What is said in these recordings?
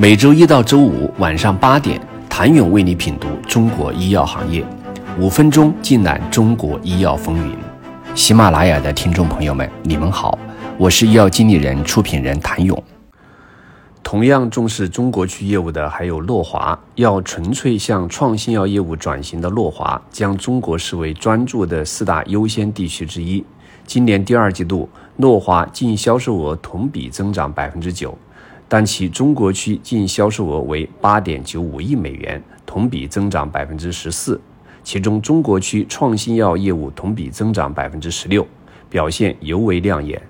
每周一到周五晚上八点，谭勇为你品读中国医药行业，五分钟尽览中国医药风云。喜马拉雅的听众朋友们，你们好，我是医药经理人、出品人谭勇。同样重视中国区业务的还有诺华，要纯粹向创新药业务转型的诺华，将中国视为专注的四大优先地区之一。今年第二季度，诺华净销售额同比增长百分之九。但其中国区净销售额为八点九五亿美元，同比增长百分之十四。其中，中国区创新药业务同比增长百分之十六，表现尤为亮眼。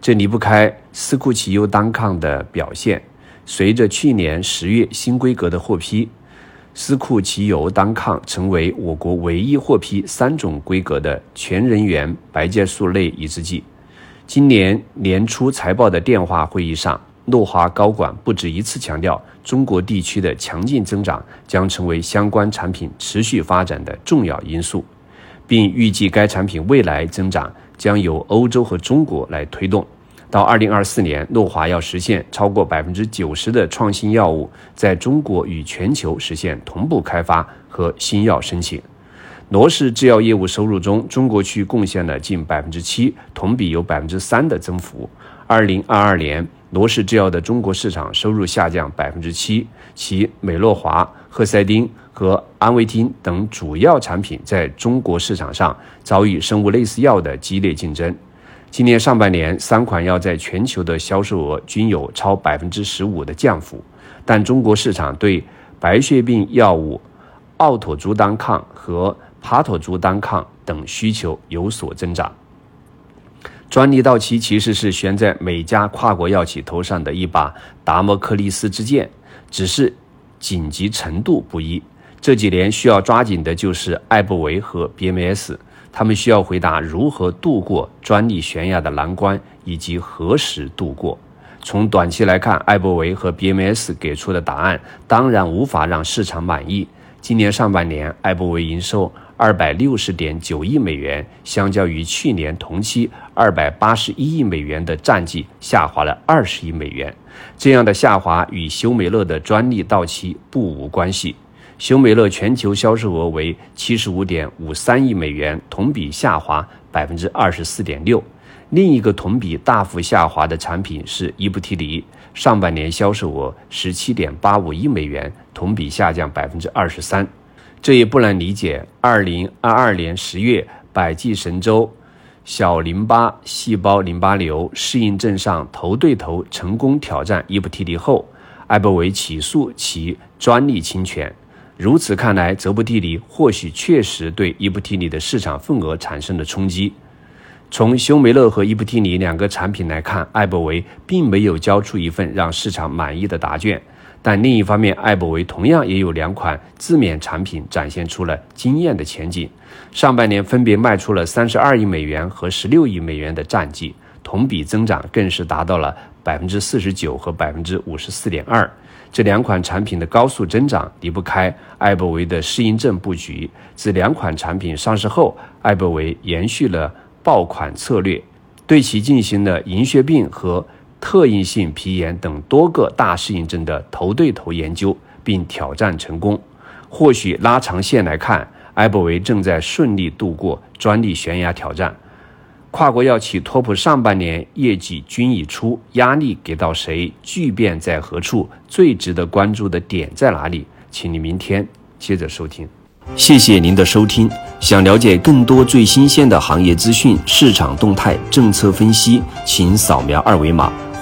这离不开斯库奇优单抗的表现。随着去年十月新规格的获批，斯库奇尤单抗成为我国唯一获批三种规格的全人源白介素类抑制剂。今年年初财报的电话会议上。诺华高管不止一次强调，中国地区的强劲增长将成为相关产品持续发展的重要因素，并预计该产品未来增长将由欧洲和中国来推动。到二零二四年，诺华要实现超过百分之九十的创新药物在中国与全球实现同步开发和新药申请。罗氏制药业务收入中，中国区贡献了近百分之七，同比有百分之三的增幅。二零二二年。罗氏制药的中国市场收入下降百分之七，其美洛华、赫赛丁和安维汀等主要产品在中国市场上遭遇生物类似药的激烈竞争。今年上半年，三款药在全球的销售额均有超百分之十五的降幅，但中国市场对白血病药物奥妥珠单抗和帕妥珠单抗等需求有所增长。专利到期其实是悬在每家跨国药企头上的一把达摩克利斯之剑，只是紧急程度不一。这几年需要抓紧的就是艾伯维和 BMS，他们需要回答如何度过专利悬崖的难关，以及何时度过。从短期来看，艾伯维和 BMS 给出的答案当然无法让市场满意。今年上半年，艾伯维营收。二百六十点九亿美元，相较于去年同期二百八十一亿美元的战绩，下滑了二十亿美元。这样的下滑与休美乐的专利到期不无关系。休美乐全球销售额为七十五点五三亿美元，同比下滑百分之二十四点六。另一个同比大幅下滑的产品是伊布替尼，上半年销售额十七点八五亿美元，同比下降百分之二十三。这也不难理解。二零二二年十月，百济神州小淋巴细胞淋巴瘤适应症上头对头成功挑战伊布替尼后，艾伯维起诉其专利侵权。如此看来，泽布替尼或许确实对伊布替尼的市场份额产生了冲击。从休梅乐和伊布替尼两个产品来看，艾伯维并没有交出一份让市场满意的答卷。但另一方面，艾伯维同样也有两款自免产品展现出了惊艳的前景。上半年分别卖出了三十二亿美元和十六亿美元的战绩，同比增长更是达到了百分之四十九和百分之五十四点二。这两款产品的高速增长离不开艾伯维的适应症布局。自两款产品上市后，艾伯维延续了爆款策略，对其进行了银屑病和。特应性皮炎等多个大适应症的头对头研究，并挑战成功。或许拉长线来看，艾伯维正在顺利度过专利悬崖挑战。跨国药企托普上半年业绩均已出，压力给到谁？巨变在何处？最值得关注的点在哪里？请你明天接着收听。谢谢您的收听。想了解更多最新鲜的行业资讯、市场动态、政策分析，请扫描二维码。